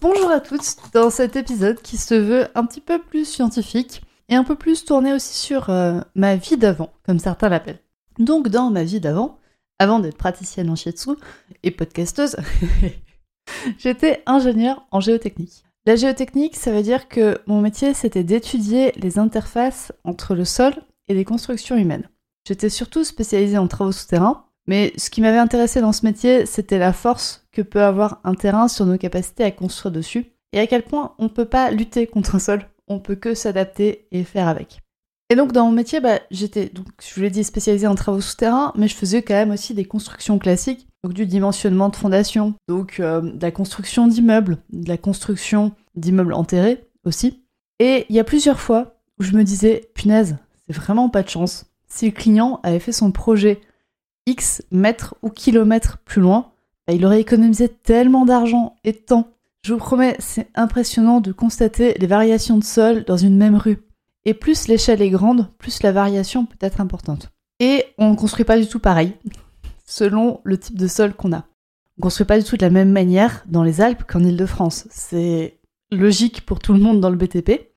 Bonjour à tous dans cet épisode qui se veut un petit peu plus scientifique et un peu plus tourné aussi sur euh, ma vie d'avant, comme certains l'appellent. Donc dans ma vie d'avant, avant d'être praticienne en shiatsu et podcasteuse, j'étais ingénieure en géotechnique. La géotechnique, ça veut dire que mon métier, c'était d'étudier les interfaces entre le sol et les constructions humaines. J'étais surtout spécialisée en travaux souterrains, mais ce qui m'avait intéressé dans ce métier, c'était la force que peut avoir un terrain sur nos capacités à construire dessus, et à quel point on ne peut pas lutter contre un sol, on peut que s'adapter et faire avec. Et donc dans mon métier, bah, j'étais, donc je vous l'ai dit, spécialisée en travaux souterrains, mais je faisais quand même aussi des constructions classiques, donc du dimensionnement de fondation, donc euh, de la construction d'immeubles, de la construction d'immeubles enterrés aussi. Et il y a plusieurs fois où je me disais, punaise, c'est vraiment pas de chance. Si le client avait fait son projet X mètres ou kilomètres plus loin, bah, il aurait économisé tellement d'argent et de temps. Je vous promets, c'est impressionnant de constater les variations de sol dans une même rue. Et plus l'échelle est grande, plus la variation peut être importante. Et on ne construit pas du tout pareil, selon le type de sol qu'on a. On ne construit pas du tout de la même manière dans les Alpes qu'en Ile-de-France. C'est logique pour tout le monde dans le BTP.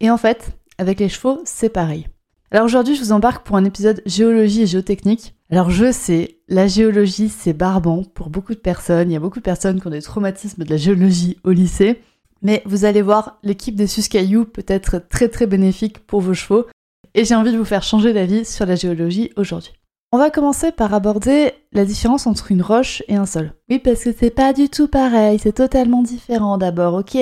Et en fait, avec les chevaux, c'est pareil. Alors aujourd'hui, je vous embarque pour un épisode géologie et géotechnique. Alors je sais, la géologie, c'est barbant pour beaucoup de personnes. Il y a beaucoup de personnes qui ont des traumatismes de la géologie au lycée. Mais vous allez voir, l'équipe des Suscaillou peut être très très bénéfique pour vos chevaux. Et j'ai envie de vous faire changer d'avis sur la géologie aujourd'hui. On va commencer par aborder la différence entre une roche et un sol. Oui, parce que c'est pas du tout pareil, c'est totalement différent d'abord, ok?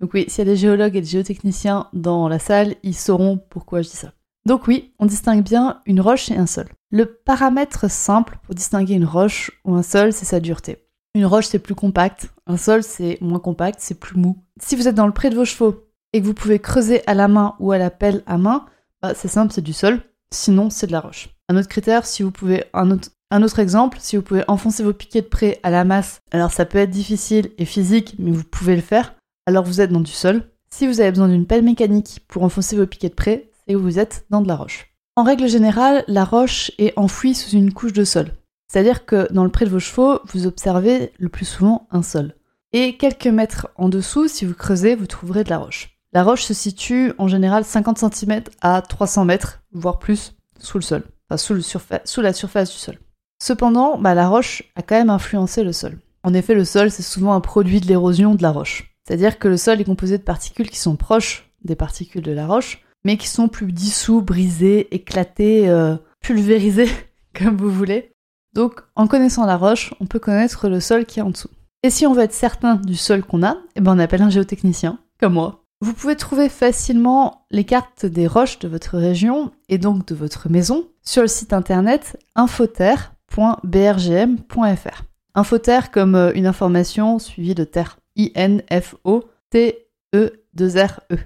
Donc oui, s'il y a des géologues et des géotechniciens dans la salle, ils sauront pourquoi je dis ça. Donc oui, on distingue bien une roche et un sol. Le paramètre simple pour distinguer une roche ou un sol, c'est sa dureté. Une roche, c'est plus compact, un sol, c'est moins compact, c'est plus mou. Si vous êtes dans le pré de vos chevaux et que vous pouvez creuser à la main ou à la pelle à main, bah, c'est simple, c'est du sol. Sinon, c'est de la roche. Un autre critère, si vous pouvez, un autre, un autre exemple, si vous pouvez enfoncer vos piquets de près à la masse, alors ça peut être difficile et physique, mais vous pouvez le faire, alors vous êtes dans du sol. Si vous avez besoin d'une pelle mécanique pour enfoncer vos piquets de près, et vous êtes dans de la roche. En règle générale, la roche est enfouie sous une couche de sol. C'est-à-dire que dans le pré de vos chevaux, vous observez le plus souvent un sol. Et quelques mètres en dessous, si vous creusez, vous trouverez de la roche. La roche se situe en général 50 cm à 300 mètres, voire plus, sous le sol, sous, la surface du sol. Cependant, bah, la roche a quand même influencé le sol. En effet, le sol, c'est souvent un produit de l'érosion de la roche. C'est-à-dire que le sol est composé de particules qui sont proches des particules de la roche, mais qui sont plus dissous, brisés, éclatés, euh, pulvérisés, comme vous voulez. Donc, en connaissant la roche, on peut connaître le sol qui est en dessous. Et si on veut être certain du sol qu'on a, eh ben on appelle un géotechnicien, comme moi. Vous pouvez trouver facilement les cartes des roches de votre région et donc de votre maison sur le site internet infoterre.brgm.fr. Infoterre comme euh, une information suivie de terre. I-N-F-O-T-E-2-R-E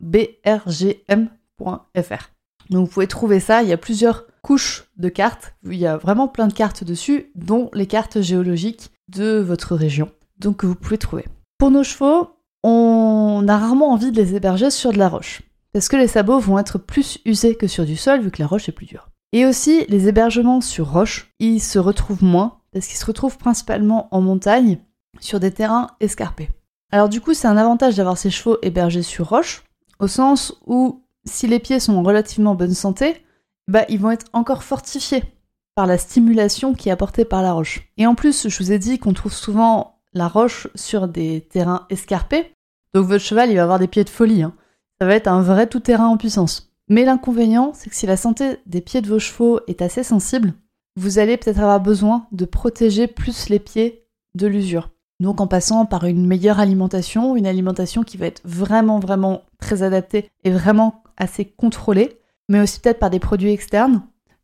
brgm.fr. Donc vous pouvez trouver ça, il y a plusieurs couches de cartes, il y a vraiment plein de cartes dessus, dont les cartes géologiques de votre région. Donc vous pouvez trouver. Pour nos chevaux, on a rarement envie de les héberger sur de la roche, parce que les sabots vont être plus usés que sur du sol vu que la roche est plus dure. Et aussi, les hébergements sur roche, ils se retrouvent moins, parce qu'ils se retrouvent principalement en montagne, sur des terrains escarpés. Alors du coup, c'est un avantage d'avoir ces chevaux hébergés sur roche, au sens où si les pieds sont en relativement bonne santé, bah ils vont être encore fortifiés par la stimulation qui est apportée par la roche. Et en plus, je vous ai dit qu'on trouve souvent la roche sur des terrains escarpés, donc votre cheval il va avoir des pieds de folie. Hein. Ça va être un vrai tout-terrain en puissance. Mais l'inconvénient, c'est que si la santé des pieds de vos chevaux est assez sensible, vous allez peut-être avoir besoin de protéger plus les pieds de l'usure. Donc en passant par une meilleure alimentation, une alimentation qui va être vraiment vraiment très adaptée et vraiment assez contrôlée, mais aussi peut-être par des produits externes,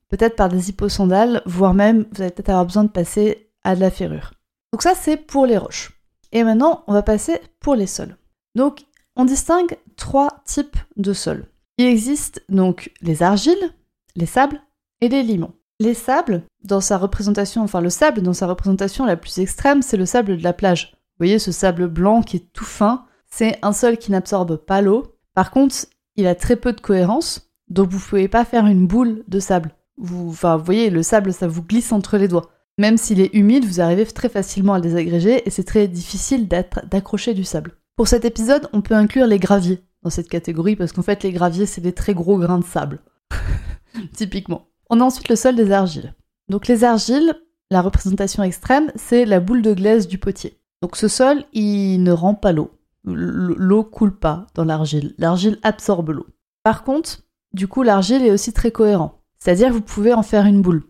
peut-être par des hyposondales, voire même vous allez peut-être avoir besoin de passer à de la ferrure. Donc ça c'est pour les roches. Et maintenant, on va passer pour les sols. Donc, on distingue trois types de sols. Il existe donc les argiles, les sables et les limons. Les sables, dans sa représentation, enfin le sable dans sa représentation la plus extrême, c'est le sable de la plage. Vous voyez ce sable blanc qui est tout fin, c'est un sol qui n'absorbe pas l'eau. Par contre, il a très peu de cohérence, donc vous pouvez pas faire une boule de sable. Vous, enfin, vous voyez, le sable, ça vous glisse entre les doigts. Même s'il est humide, vous arrivez très facilement à le désagréger et c'est très difficile d'accrocher du sable. Pour cet épisode, on peut inclure les graviers dans cette catégorie parce qu'en fait, les graviers, c'est des très gros grains de sable. Typiquement. On a ensuite le sol des argiles. Donc les argiles, la représentation extrême, c'est la boule de glaise du potier. Donc ce sol, il ne rend pas l'eau. L'eau coule pas dans l'argile. L'argile absorbe l'eau. Par contre, du coup, l'argile est aussi très cohérent. C'est-à-dire que vous pouvez en faire une boule.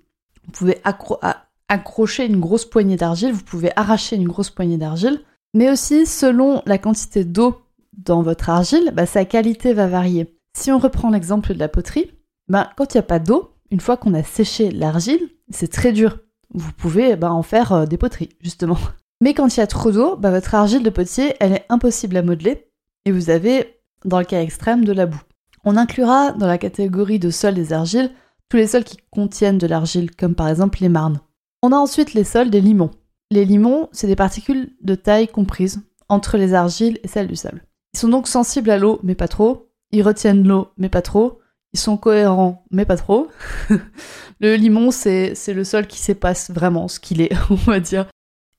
Vous pouvez accrocher une grosse poignée d'argile, vous pouvez arracher une grosse poignée d'argile, mais aussi selon la quantité d'eau dans votre argile, bah, sa qualité va varier. Si on reprend l'exemple de la poterie, bah, quand il n'y a pas d'eau, une fois qu'on a séché l'argile, c'est très dur. Vous pouvez bah, en faire euh, des poteries, justement. Mais quand il y a trop d'eau, bah, votre argile de potier, elle est impossible à modeler, et vous avez, dans le cas extrême, de la boue. On inclura dans la catégorie de sols des argiles tous les sols qui contiennent de l'argile, comme par exemple les marnes. On a ensuite les sols des limons. Les limons, c'est des particules de taille comprises entre les argiles et celles du sable. Ils sont donc sensibles à l'eau, mais pas trop. Ils retiennent l'eau, mais pas trop. Ils sont cohérents, mais pas trop. le limon, c'est le sol qui s'épasse vraiment ce qu'il est, on va dire.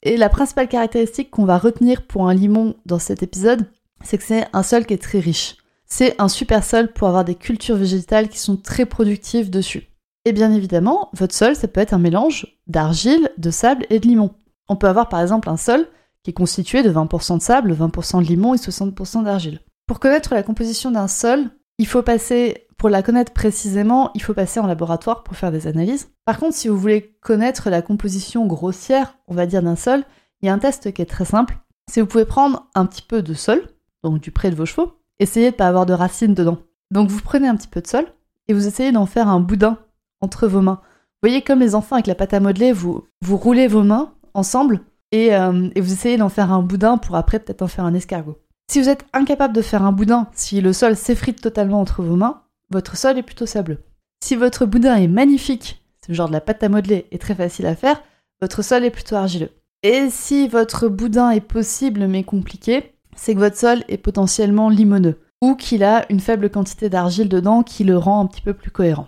Et la principale caractéristique qu'on va retenir pour un limon dans cet épisode, c'est que c'est un sol qui est très riche. C'est un super sol pour avoir des cultures végétales qui sont très productives dessus. Et bien évidemment, votre sol, ça peut être un mélange d'argile, de sable et de limon. On peut avoir par exemple un sol qui est constitué de 20% de sable, 20% de limon et 60% d'argile. Pour connaître la composition d'un sol, il faut passer, pour la connaître précisément, il faut passer en laboratoire pour faire des analyses. Par contre, si vous voulez connaître la composition grossière, on va dire, d'un sol, il y a un test qui est très simple. C'est vous pouvez prendre un petit peu de sol, donc du près de vos chevaux, essayez de ne pas avoir de racines dedans. Donc vous prenez un petit peu de sol et vous essayez d'en faire un boudin entre vos mains. Vous voyez comme les enfants avec la pâte à modeler, vous, vous roulez vos mains ensemble et, euh, et vous essayez d'en faire un boudin pour après peut-être en faire un escargot. Si vous êtes incapable de faire un boudin, si le sol s'effrite totalement entre vos mains, votre sol est plutôt sableux. Si votre boudin est magnifique, ce genre de la pâte à modeler est très facile à faire, votre sol est plutôt argileux. Et si votre boudin est possible mais compliqué, c'est que votre sol est potentiellement limoneux ou qu'il a une faible quantité d'argile dedans qui le rend un petit peu plus cohérent.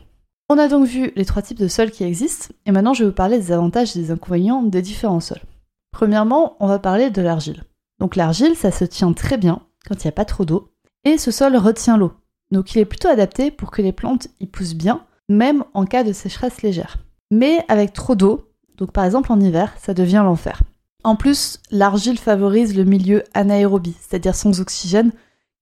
On a donc vu les trois types de sols qui existent et maintenant je vais vous parler des avantages et des inconvénients des différents sols. Premièrement, on va parler de l'argile. Donc l'argile, ça se tient très bien quand il n'y a pas trop d'eau, et ce sol retient l'eau. Donc il est plutôt adapté pour que les plantes y poussent bien, même en cas de sécheresse légère. Mais avec trop d'eau, donc par exemple en hiver, ça devient l'enfer. En plus, l'argile favorise le milieu anaérobie, c'est-à-dire sans oxygène,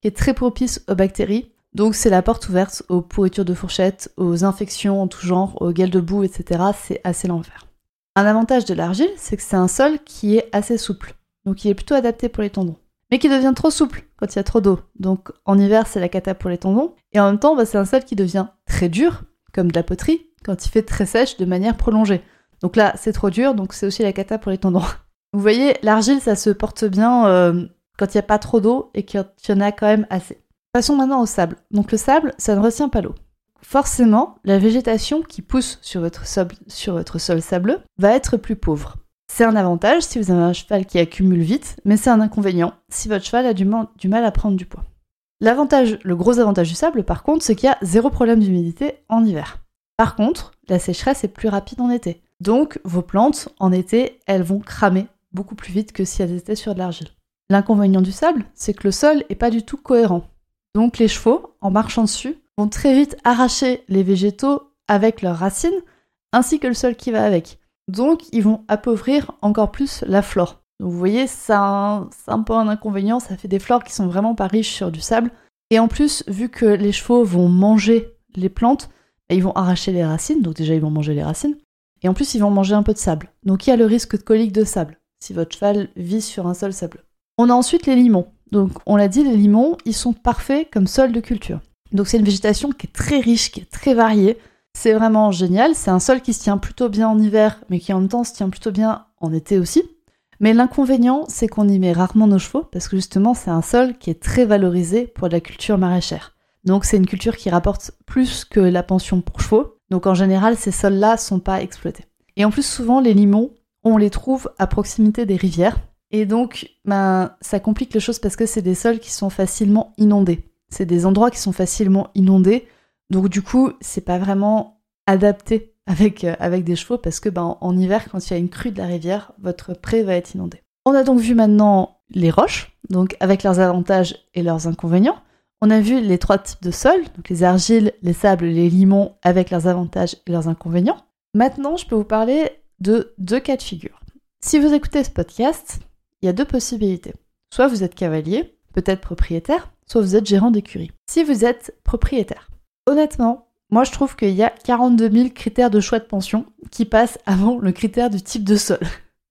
qui est très propice aux bactéries. Donc c'est la porte ouverte aux pourritures de fourchettes, aux infections en tout genre, aux gueules de boue, etc. C'est assez l'enfer. Un avantage de l'argile, c'est que c'est un sol qui est assez souple donc il est plutôt adapté pour les tendons. Mais qui devient trop souple quand il y a trop d'eau. Donc en hiver, c'est la cata pour les tendons. Et en même temps, bah, c'est un sol qui devient très dur, comme de la poterie, quand il fait très sèche de manière prolongée. Donc là, c'est trop dur, donc c'est aussi la cata pour les tendons. Vous voyez, l'argile, ça se porte bien euh, quand il n'y a pas trop d'eau et qu'il y en a quand même assez. Passons maintenant au sable. Donc le sable, ça ne retient pas l'eau. Forcément, la végétation qui pousse sur votre, sur votre sol sableux va être plus pauvre. C'est un avantage si vous avez un cheval qui accumule vite, mais c'est un inconvénient si votre cheval a du, mal à prendre du poids. L'avantage, le gros avantage du sable, par contre, c'est qu'il y a zéro problème d'humidité en hiver. Par contre, la sécheresse est plus rapide en été. Donc, vos plantes, en été, elles vont cramer beaucoup plus vite que si elles étaient sur de l'argile. L'inconvénient du sable, c'est que le sol est pas du tout cohérent. Donc, les chevaux, en marchant dessus, vont très vite arracher les végétaux avec leurs racines, ainsi que le sol qui va avec. Donc, ils vont appauvrir encore plus la flore. Donc, vous voyez, c'est un, peu un inconvénient, ça fait des flores qui sont vraiment pas riches sur du sable. Et en plus, vu que les chevaux vont manger les plantes, bah, ils vont arracher les racines, donc déjà ils vont manger les racines. Et en plus, ils vont manger un peu de sable. Donc, il y a le risque de colique de sable, si votre cheval vit sur un sol sableux. On a ensuite les limons. Donc, on l'a dit, les limons, ils sont parfaits comme sol de culture. Donc, c'est une végétation qui est très riche, qui est très variée. C'est vraiment génial. C'est un sol qui se tient plutôt bien en hiver, mais qui en même temps se tient plutôt bien en été aussi. Mais l'inconvénient, c'est qu'on y met rarement nos chevaux, parce que justement, c'est un sol qui est très valorisé pour la culture maraîchère. Donc c'est une culture qui rapporte plus que la pension pour chevaux. Donc en général, ces sols-là sont pas exploités. Et en plus, souvent, les limons, on les trouve à proximité des rivières. Et donc, ben, ça complique les choses parce que c'est des sols qui sont facilement inondés. C'est des endroits qui sont facilement inondés. Donc du coup, c'est pas vraiment adapté avec, euh, des chevaux parce que ben, en hiver, quand il y a une crue de la rivière, votre pré va être inondé. On a donc vu maintenant les roches, donc avec leurs avantages et leurs inconvénients. On a vu les trois types de sols, donc les argiles, les sables, les limons, avec leurs avantages et leurs inconvénients. Maintenant, je peux vous parler de deux cas de figure. Si vous écoutez ce podcast, il y a deux possibilités. Soit vous êtes cavalier, peut-être propriétaire, soit vous êtes gérant d'écurie. Si vous êtes propriétaire, honnêtement, moi je trouve qu'il y a 42 000 critères de choix de pension qui passent avant le critère du type de sol.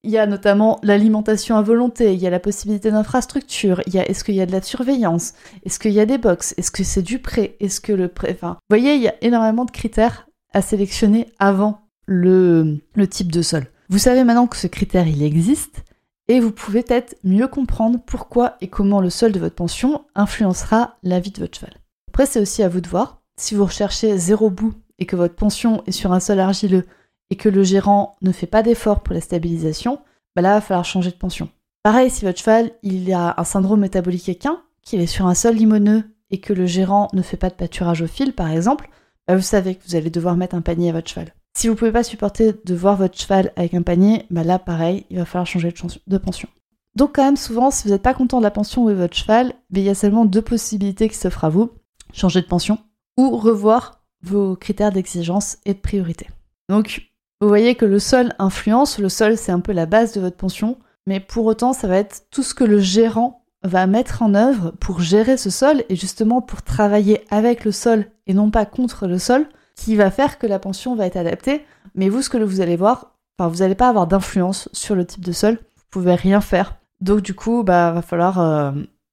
Il y a notamment l'alimentation à volonté, il y a la possibilité d'infrastructure, il y a est-ce qu'il y a de la surveillance, est-ce qu'il y a des box, est-ce que c'est du prêt, est-ce que le prêt... Enfin, vous voyez, il y a énormément de critères à sélectionner avant le, le type de sol. Vous savez maintenant que ce critère, il existe, et vous pouvez peut-être mieux comprendre pourquoi et comment le sol de votre pension influencera la vie de votre cheval. Après, c'est aussi à vous de voir. Si vous recherchez zéro bout et que votre pension est sur un sol argileux, et que le gérant ne fait pas d'effort pour la stabilisation, bah là, il va falloir changer de pension. Pareil, si votre cheval il a un syndrome métabolique équin, qu'il est sur un sol limoneux et que le gérant ne fait pas de pâturage au fil, par exemple, bah vous savez que vous allez devoir mettre un panier à votre cheval. Si vous ne pouvez pas supporter de voir votre cheval avec un panier, bah là, pareil, il va falloir changer de pension. Donc quand même, souvent, si vous n'êtes pas content de la pension où est votre cheval, il y a seulement deux possibilités qui s'offrent à vous. Changer de pension ou revoir vos critères d'exigence et de priorité. Donc, vous voyez que le sol influence, le sol c'est un peu la base de votre pension, mais pour autant ça va être tout ce que le gérant va mettre en œuvre pour gérer ce sol et justement pour travailler avec le sol et non pas contre le sol qui va faire que la pension va être adaptée. Mais vous, ce que vous allez voir, enfin, vous n'allez pas avoir d'influence sur le type de sol, vous pouvez rien faire. Donc du coup, bah, va falloir euh,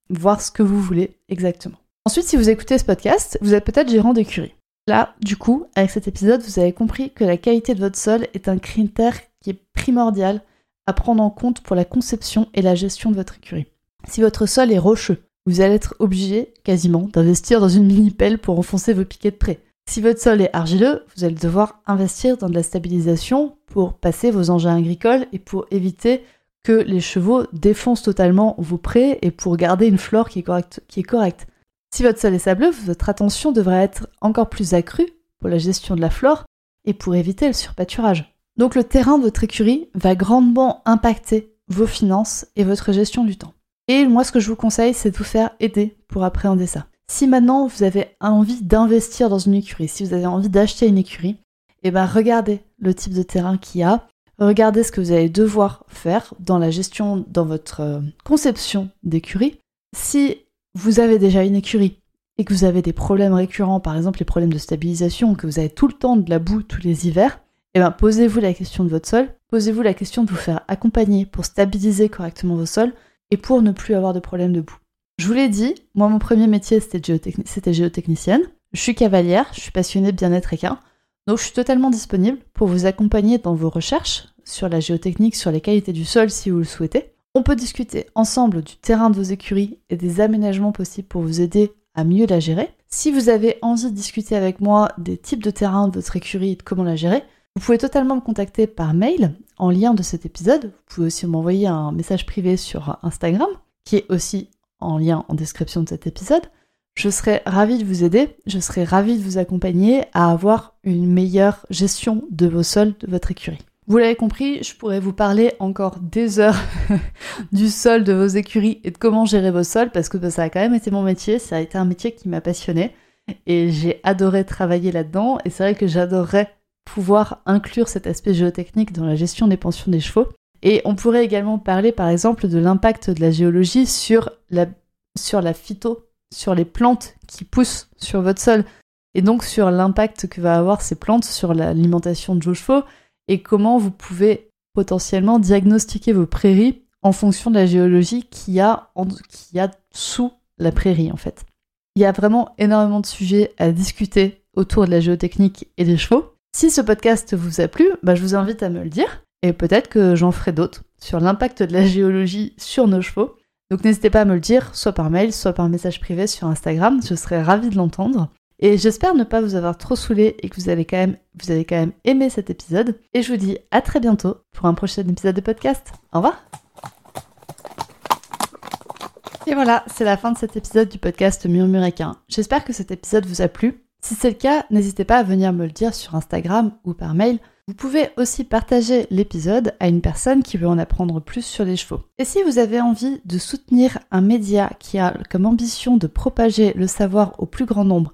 voir ce que vous voulez exactement. Ensuite, si vous écoutez ce podcast, vous êtes peut-être gérant d'écurie. Là, du coup, avec cet épisode, vous avez compris que la qualité de votre sol est un critère qui est primordial à prendre en compte pour la conception et la gestion de votre écurie. Si votre sol est rocheux, vous allez être obligé quasiment d'investir dans une mini-pelle pour enfoncer vos piquets de près. Si votre sol est argileux, vous allez devoir investir dans de la stabilisation pour passer vos engins agricoles et pour éviter que les chevaux défoncent totalement vos prés et pour garder une flore qui est correcte. Qui est correcte. Si votre sol est sableux, votre attention devrait être encore plus accrue pour la gestion de la flore et pour éviter le surpâturage. Donc le terrain de votre écurie va grandement impacter vos finances et votre gestion du temps. Et moi ce que je vous conseille c'est de vous faire aider pour appréhender ça. Si maintenant vous avez envie d'investir dans une écurie, si vous avez envie d'acheter une écurie, eh ben regardez le type de terrain qu'il y a, regardez ce que vous allez devoir faire dans la gestion, dans votre euh, conception d'écurie. Si vous avez déjà une écurie et que vous avez des problèmes récurrents, par exemple les problèmes de stabilisation, que vous avez tout le temps de la boue tous les hivers, eh bien posez-vous la question de votre sol, posez-vous la question de vous faire accompagner pour stabiliser correctement vos sols et pour ne plus avoir de problèmes de boue. Je vous l'ai dit, moi mon premier métier c'était géotechnicienne, je suis cavalière, je suis passionnée de bien-être équin, donc je suis totalement disponible pour vous accompagner dans vos recherches sur la géotechnique, sur les qualités du sol si vous le souhaitez. On peut discuter ensemble du terrain de vos écuries et des aménagements possibles pour vous aider à mieux la gérer. Si vous avez envie de discuter avec moi des types de terrain de votre écurie et de comment la gérer, vous pouvez totalement me contacter par mail en lien de cet épisode. Vous pouvez aussi m'envoyer un message privé sur Instagram, qui est aussi en lien en description de cet épisode. Je serai ravie de vous aider, je serai ravie de vous accompagner à avoir une meilleure gestion de vos sols de votre écurie. Vous l'avez compris, je pourrais vous parler encore des heures du sol de vos écuries et de comment gérer vos sols parce que ça a quand même été mon métier, ça a été un métier qui m'a passionné et j'ai adoré travailler là-dedans et c'est vrai que j'adorerais pouvoir inclure cet aspect géotechnique dans la gestion des pensions des chevaux. Et on pourrait également parler par exemple de l'impact de la géologie sur la, sur la phyto, sur les plantes qui poussent sur votre sol et donc sur l'impact que va avoir ces plantes sur l'alimentation de vos chevaux et comment vous pouvez potentiellement diagnostiquer vos prairies en fonction de la géologie qu'il y a, a sous la prairie en fait. Il y a vraiment énormément de sujets à discuter autour de la géotechnique et des chevaux. Si ce podcast vous a plu, bah, je vous invite à me le dire et peut-être que j'en ferai d'autres sur l'impact de la géologie sur nos chevaux. Donc n'hésitez pas à me le dire, soit par mail, soit par message privé sur Instagram, je serais ravie de l'entendre. Et j'espère ne pas vous avoir trop saoulé et que vous avez quand même, vous avez quand même aimé cet épisode. Et je vous dis à très bientôt pour un prochain épisode de podcast. Au revoir Et voilà, c'est la fin de cet épisode du podcast Murmuréquin. J'espère que cet épisode vous a plu. Si c'est le cas, n'hésitez pas à venir me le dire sur Instagram ou par mail. Vous pouvez aussi partager l'épisode à une personne qui veut en apprendre plus sur les chevaux. Et si vous avez envie de soutenir un média qui a comme ambition de propager le savoir au plus grand nombre